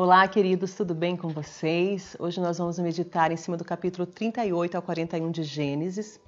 Olá, queridos, tudo bem com vocês? Hoje nós vamos meditar em cima do capítulo 38 ao 41 de Gênesis.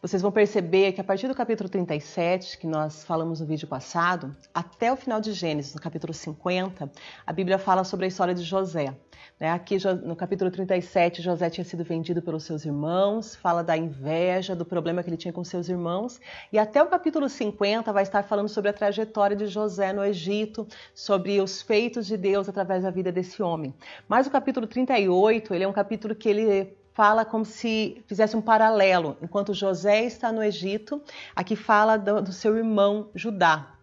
Vocês vão perceber que a partir do capítulo 37, que nós falamos no vídeo passado, até o final de Gênesis, no capítulo 50, a Bíblia fala sobre a história de José. Né? Aqui no capítulo 37, José tinha sido vendido pelos seus irmãos, fala da inveja, do problema que ele tinha com seus irmãos, e até o capítulo 50 vai estar falando sobre a trajetória de José no Egito, sobre os feitos de Deus através da vida desse homem. Mas o capítulo 38, ele é um capítulo que ele fala como se fizesse um paralelo. Enquanto José está no Egito, aqui fala do, do seu irmão Judá.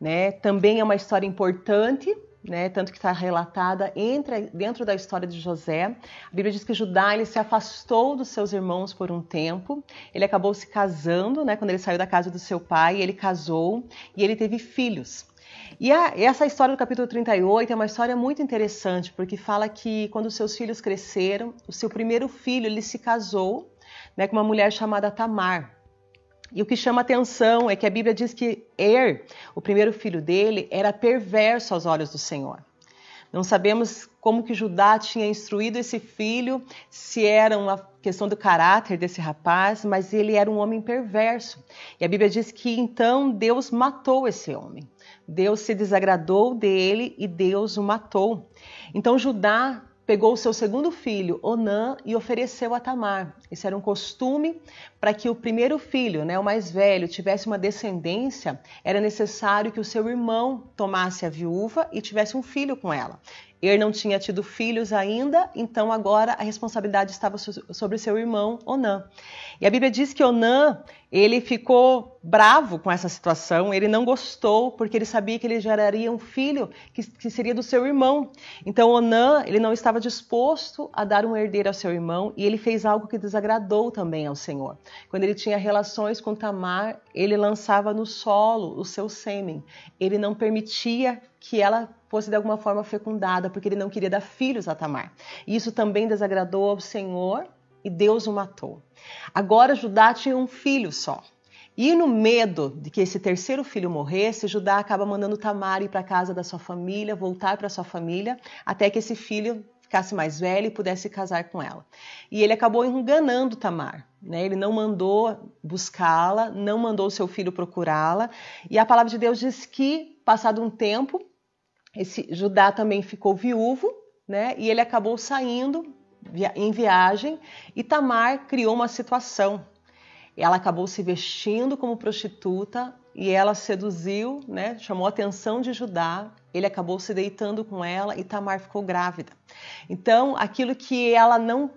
Né? Também é uma história importante, né? tanto que está relatada entre, dentro da história de José. A Bíblia diz que Judá ele se afastou dos seus irmãos por um tempo. Ele acabou se casando, né? quando ele saiu da casa do seu pai, ele casou e ele teve filhos. E a, essa história do capítulo 38 é uma história muito interessante, porque fala que quando seus filhos cresceram, o seu primeiro filho ele se casou né, com uma mulher chamada Tamar. E o que chama atenção é que a Bíblia diz que Er, o primeiro filho dele, era perverso aos olhos do Senhor. Não sabemos como que Judá tinha instruído esse filho, se era uma questão do caráter desse rapaz, mas ele era um homem perverso. E a Bíblia diz que então Deus matou esse homem. Deus se desagradou dele e Deus o matou. Então Judá pegou o seu segundo filho, Onã, e ofereceu a Tamar. Esse era um costume para que o primeiro filho, né, o mais velho, tivesse uma descendência, era necessário que o seu irmão tomasse a viúva e tivesse um filho com ela. Ele não tinha tido filhos ainda, então agora a responsabilidade estava sobre seu irmão Onã. E a Bíblia diz que Onã, ele ficou bravo com essa situação, ele não gostou, porque ele sabia que ele geraria um filho que, que seria do seu irmão. Então Onã, ele não estava disposto a dar um herdeiro ao seu irmão, e ele fez algo que desagradou também ao Senhor. Quando ele tinha relações com Tamar, ele lançava no solo o seu sêmen. Ele não permitia que ela fosse de alguma forma fecundada, porque ele não queria dar filhos a Tamar. Isso também desagradou ao Senhor e Deus o matou. Agora Judá tinha um filho só. E no medo de que esse terceiro filho morresse, Judá acaba mandando Tamar ir para casa da sua família, voltar para sua família, até que esse filho ficasse mais velho e pudesse casar com ela. E ele acabou enganando Tamar. Né? Ele não mandou buscá-la, não mandou seu filho procurá-la. E a palavra de Deus diz que, passado um tempo, esse Judá também ficou viúvo, né? E ele acabou saindo em viagem e Tamar criou uma situação. Ela acabou se vestindo como prostituta e ela seduziu, né? Chamou a atenção de Judá. Ele acabou se deitando com ela e Tamar ficou grávida. Então, aquilo que ela não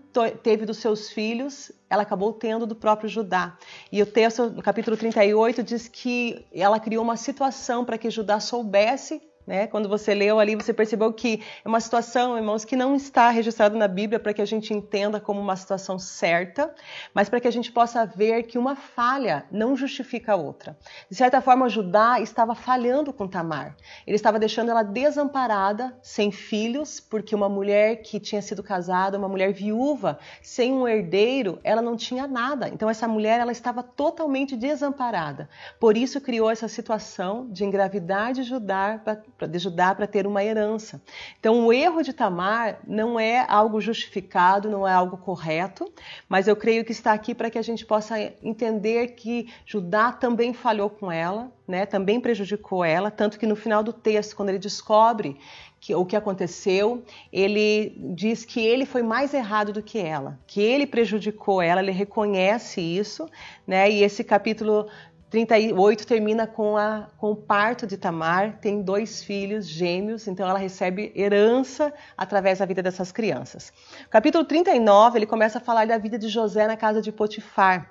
teve dos seus filhos, ela acabou tendo do próprio Judá. E o texto, no capítulo 38, diz que ela criou uma situação para que Judá soubesse né? Quando você leu ali, você percebeu que é uma situação, irmãos, que não está registrada na Bíblia para que a gente entenda como uma situação certa, mas para que a gente possa ver que uma falha não justifica a outra. De certa forma, Judá estava falhando com Tamar. Ele estava deixando ela desamparada, sem filhos, porque uma mulher que tinha sido casada, uma mulher viúva, sem um herdeiro, ela não tinha nada. Então essa mulher ela estava totalmente desamparada. Por isso criou essa situação de engravidar de Judá de Judá para ter uma herança. Então, o erro de Tamar não é algo justificado, não é algo correto, mas eu creio que está aqui para que a gente possa entender que Judá também falhou com ela, né? também prejudicou ela, tanto que no final do texto, quando ele descobre que, o que aconteceu, ele diz que ele foi mais errado do que ela, que ele prejudicou ela, ele reconhece isso, né? E esse capítulo 38 termina com, a, com o parto de Tamar, tem dois filhos gêmeos, então ela recebe herança através da vida dessas crianças. capítulo 39, ele começa a falar da vida de José na casa de Potifar.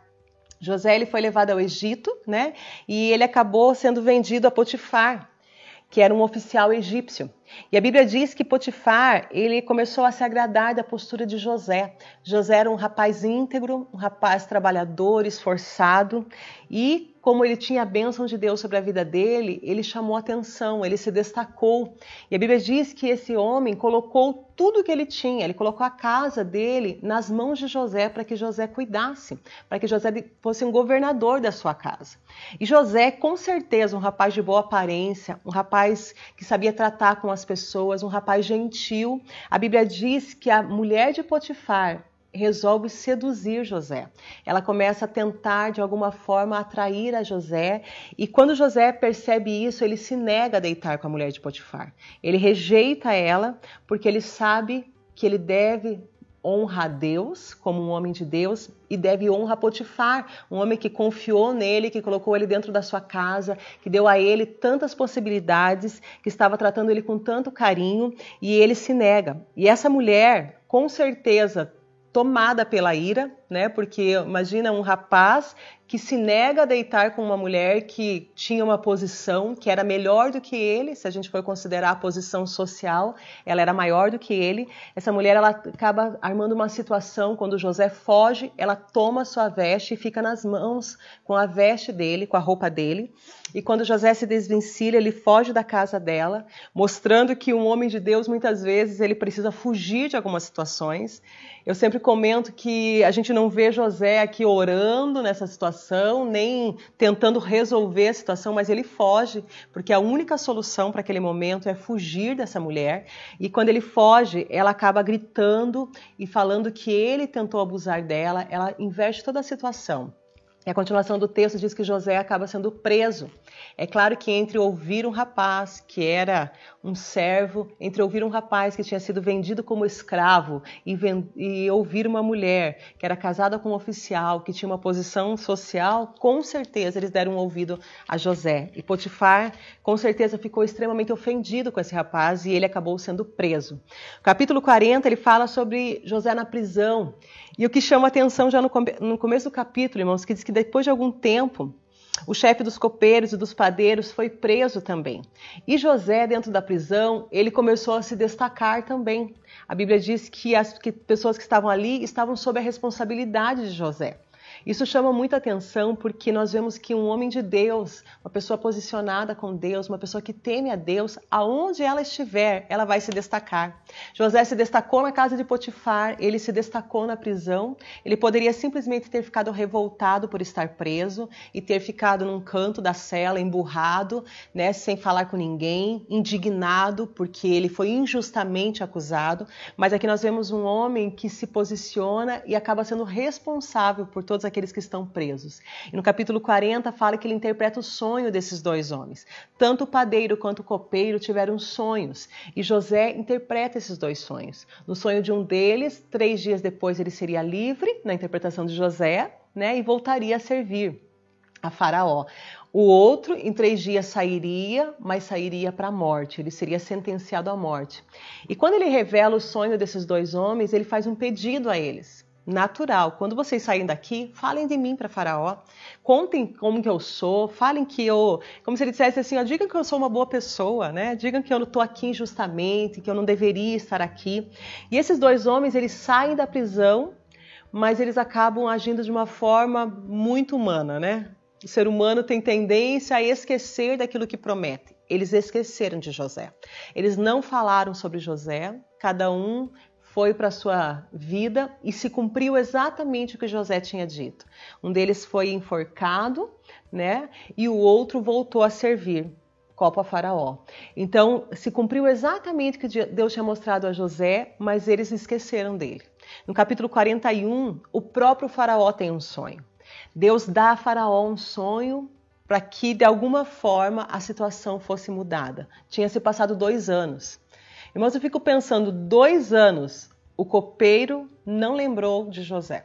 José ele foi levado ao Egito, né? E ele acabou sendo vendido a Potifar, que era um oficial egípcio. E a Bíblia diz que Potifar, ele começou a se agradar da postura de José. José era um rapaz íntegro, um rapaz trabalhador, esforçado, e como ele tinha a bênção de Deus sobre a vida dele, ele chamou atenção, ele se destacou. E a Bíblia diz que esse homem colocou tudo que ele tinha, ele colocou a casa dele nas mãos de José para que José cuidasse, para que José fosse um governador da sua casa. E José, com certeza, um rapaz de boa aparência, um rapaz que sabia tratar com as as pessoas, um rapaz gentil. A Bíblia diz que a mulher de Potifar resolve seduzir José. Ela começa a tentar de alguma forma atrair a José, e quando José percebe isso, ele se nega a deitar com a mulher de Potifar. Ele rejeita ela porque ele sabe que ele deve honra a Deus como um homem de Deus e deve honra a Potifar, um homem que confiou nele, que colocou ele dentro da sua casa, que deu a ele tantas possibilidades, que estava tratando ele com tanto carinho e ele se nega. E essa mulher, com certeza, tomada pela ira, né? Porque imagina um rapaz que se nega a deitar com uma mulher que tinha uma posição que era melhor do que ele, se a gente for considerar a posição social, ela era maior do que ele. Essa mulher ela acaba armando uma situação quando José foge, ela toma sua veste e fica nas mãos com a veste dele, com a roupa dele. E quando José se desvencilha, ele foge da casa dela, mostrando que um homem de Deus muitas vezes ele precisa fugir de algumas situações. Eu sempre comento que a gente não vê José aqui orando nessa situação, nem tentando resolver a situação, mas ele foge, porque a única solução para aquele momento é fugir dessa mulher. E quando ele foge, ela acaba gritando e falando que ele tentou abusar dela, ela inverte toda a situação. E a continuação do texto diz que José acaba sendo preso. É claro que entre ouvir um rapaz que era um servo, entre ouvir um rapaz que tinha sido vendido como escravo e, e, ouvir uma mulher que era casada com um oficial, que tinha uma posição social, com certeza eles deram um ouvido a José. E Potifar, com certeza, ficou extremamente ofendido com esse rapaz e ele acabou sendo preso. O capítulo 40 ele fala sobre José na prisão. E o que chama atenção já no, no começo do capítulo, irmãos, que diz que depois de algum tempo o chefe dos copeiros e dos padeiros foi preso também. E José, dentro da prisão, ele começou a se destacar também. A Bíblia diz que as que pessoas que estavam ali estavam sob a responsabilidade de José. Isso chama muita atenção porque nós vemos que um homem de Deus, uma pessoa posicionada com Deus, uma pessoa que teme a Deus, aonde ela estiver, ela vai se destacar. José se destacou na casa de Potifar, ele se destacou na prisão. Ele poderia simplesmente ter ficado revoltado por estar preso e ter ficado num canto da cela, emburrado, né, sem falar com ninguém, indignado porque ele foi injustamente acusado. Mas aqui nós vemos um homem que se posiciona e acaba sendo responsável por todos aqueles que estão presos. E no capítulo 40 fala que ele interpreta o sonho desses dois homens. Tanto o padeiro quanto o copeiro tiveram sonhos e José interpreta esses dois sonhos. No sonho de um deles, três dias depois ele seria livre, na interpretação de José, né, e voltaria a servir a Faraó. O outro, em três dias, sairia, mas sairia para a morte, ele seria sentenciado à morte. E quando ele revela o sonho desses dois homens, ele faz um pedido a eles natural. Quando vocês saírem daqui, falem de mim para Faraó. Contem como que eu sou, falem que eu, como se ele dissesse assim, ó, digam que eu sou uma boa pessoa, né? Digam que eu não estou aqui injustamente, que eu não deveria estar aqui. E esses dois homens, eles saem da prisão, mas eles acabam agindo de uma forma muito humana, né? O ser humano tem tendência a esquecer daquilo que promete. Eles esqueceram de José. Eles não falaram sobre José, cada um foi para sua vida e se cumpriu exatamente o que José tinha dito. Um deles foi enforcado, né? E o outro voltou a servir. Copa Faraó. Então, se cumpriu exatamente o que Deus tinha mostrado a José, mas eles esqueceram dele. No capítulo 41, o próprio Faraó tem um sonho. Deus dá a Faraó um sonho para que, de alguma forma, a situação fosse mudada. Tinha se passado dois anos. Irmãos, eu fico pensando, dois anos o copeiro não lembrou de José.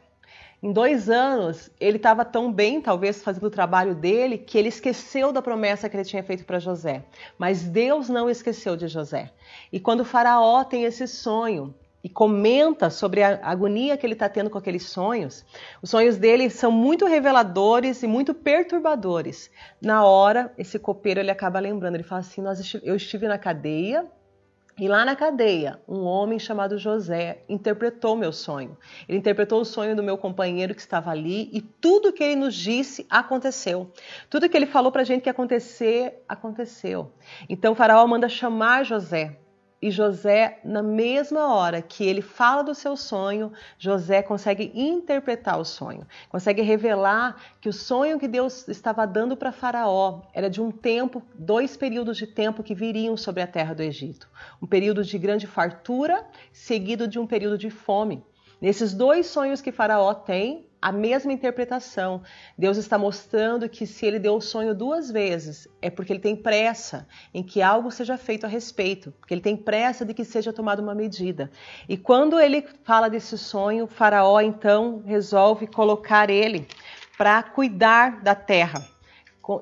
Em dois anos, ele estava tão bem, talvez fazendo o trabalho dele, que ele esqueceu da promessa que ele tinha feito para José. Mas Deus não esqueceu de José. E quando o Faraó tem esse sonho e comenta sobre a agonia que ele está tendo com aqueles sonhos, os sonhos dele são muito reveladores e muito perturbadores. Na hora, esse copeiro ele acaba lembrando, ele fala assim: Eu estive na cadeia e lá na cadeia, um homem chamado José interpretou meu sonho. Ele interpretou o sonho do meu companheiro que estava ali e tudo que ele nos disse aconteceu. Tudo que ele falou para a gente que ia acontecer, aconteceu. Então o faraó manda chamar José. E José, na mesma hora que ele fala do seu sonho, José consegue interpretar o sonho, consegue revelar que o sonho que Deus estava dando para Faraó era de um tempo, dois períodos de tempo que viriam sobre a terra do Egito. Um período de grande fartura, seguido de um período de fome. Nesses dois sonhos que Faraó tem, a mesma interpretação. Deus está mostrando que se ele deu o sonho duas vezes, é porque ele tem pressa em que algo seja feito a respeito, porque ele tem pressa de que seja tomada uma medida. E quando ele fala desse sonho, Faraó então resolve colocar ele para cuidar da terra,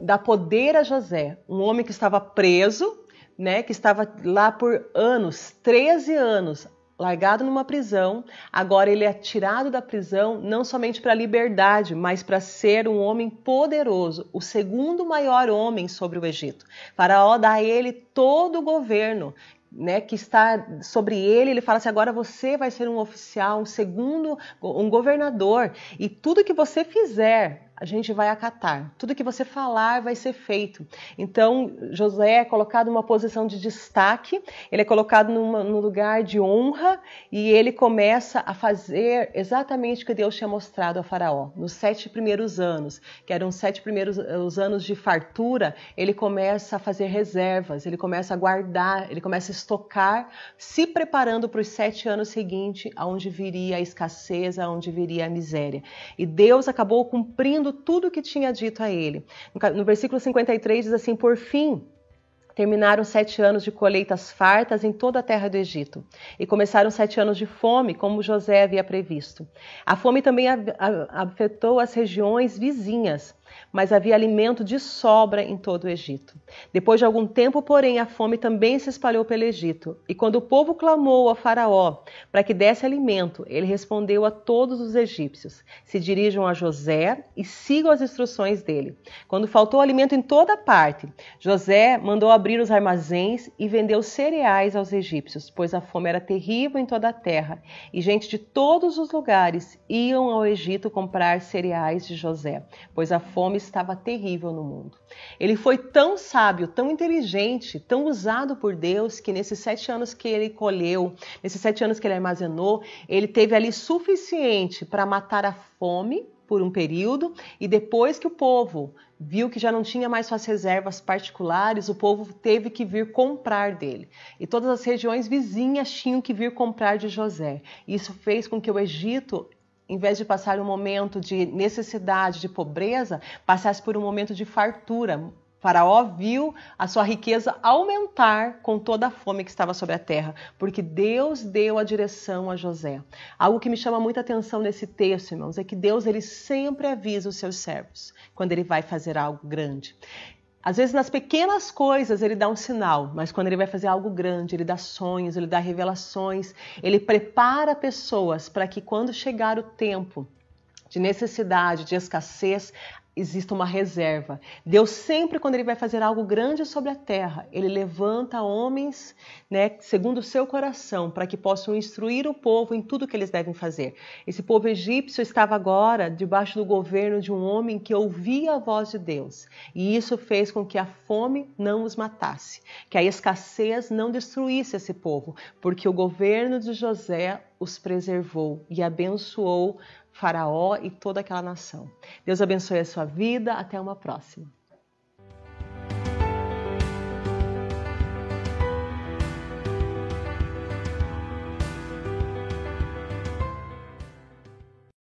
dar poder a José, um homem que estava preso, né, que estava lá por anos, 13 anos, largado numa prisão, agora ele é tirado da prisão não somente para a liberdade, mas para ser um homem poderoso, o segundo maior homem sobre o Egito. Faraó dá a ele todo o governo. Né, que está sobre ele, ele fala assim: agora você vai ser um oficial, um segundo, um governador, e tudo que você fizer a gente vai acatar. Tudo que você falar vai ser feito. Então, José é colocado numa posição de destaque, ele é colocado numa, num lugar de honra e ele começa a fazer exatamente o que Deus tinha mostrado a Faraó. Nos sete primeiros anos, que eram os sete primeiros os anos de fartura, ele começa a fazer reservas, ele começa a guardar, ele começa a estocar, se preparando para os sete anos seguintes, aonde viria a escassez, aonde viria a miséria. E Deus acabou cumprindo cumprindo tudo o que tinha dito a ele. No versículo 53 diz assim: Por fim, Terminaram sete anos de colheitas fartas em toda a terra do Egito, e começaram sete anos de fome, como José havia previsto. A fome também afetou as regiões vizinhas, mas havia alimento de sobra em todo o Egito. Depois de algum tempo, porém, a fome também se espalhou pelo Egito. E quando o povo clamou a Faraó para que desse alimento, ele respondeu a todos os egípcios: Se dirijam a José e sigam as instruções dele. Quando faltou alimento em toda parte, José mandou abrir os armazéns e vendeu cereais aos egípcios, pois a fome era terrível em toda a terra, e gente de todos os lugares iam ao Egito comprar cereais de José, pois a fome estava terrível no mundo. Ele foi tão sábio, tão inteligente, tão usado por Deus, que nesses sete anos que ele colheu, nesses sete anos que ele armazenou, ele teve ali suficiente para matar a fome por um período e depois que o povo viu que já não tinha mais suas reservas particulares, o povo teve que vir comprar dele. E todas as regiões vizinhas tinham que vir comprar de José. Isso fez com que o Egito em vez de passar um momento de necessidade, de pobreza, passasse por um momento de fartura. Faraó viu a sua riqueza aumentar com toda a fome que estava sobre a terra, porque Deus deu a direção a José. Algo que me chama muita atenção nesse texto, irmãos, é que Deus ele sempre avisa os seus servos quando ele vai fazer algo grande. Às vezes, nas pequenas coisas, ele dá um sinal, mas quando ele vai fazer algo grande, ele dá sonhos, ele dá revelações, ele prepara pessoas para que, quando chegar o tempo de necessidade, de escassez, exista uma reserva. Deus sempre, quando Ele vai fazer algo grande sobre a terra, Ele levanta homens, né, segundo o seu coração, para que possam instruir o povo em tudo que eles devem fazer. Esse povo egípcio estava agora debaixo do governo de um homem que ouvia a voz de Deus, e isso fez com que a fome não os matasse, que a escassez não destruísse esse povo, porque o governo de José os preservou e abençoou Faraó e toda aquela nação. Deus abençoe a sua vida. Até uma próxima.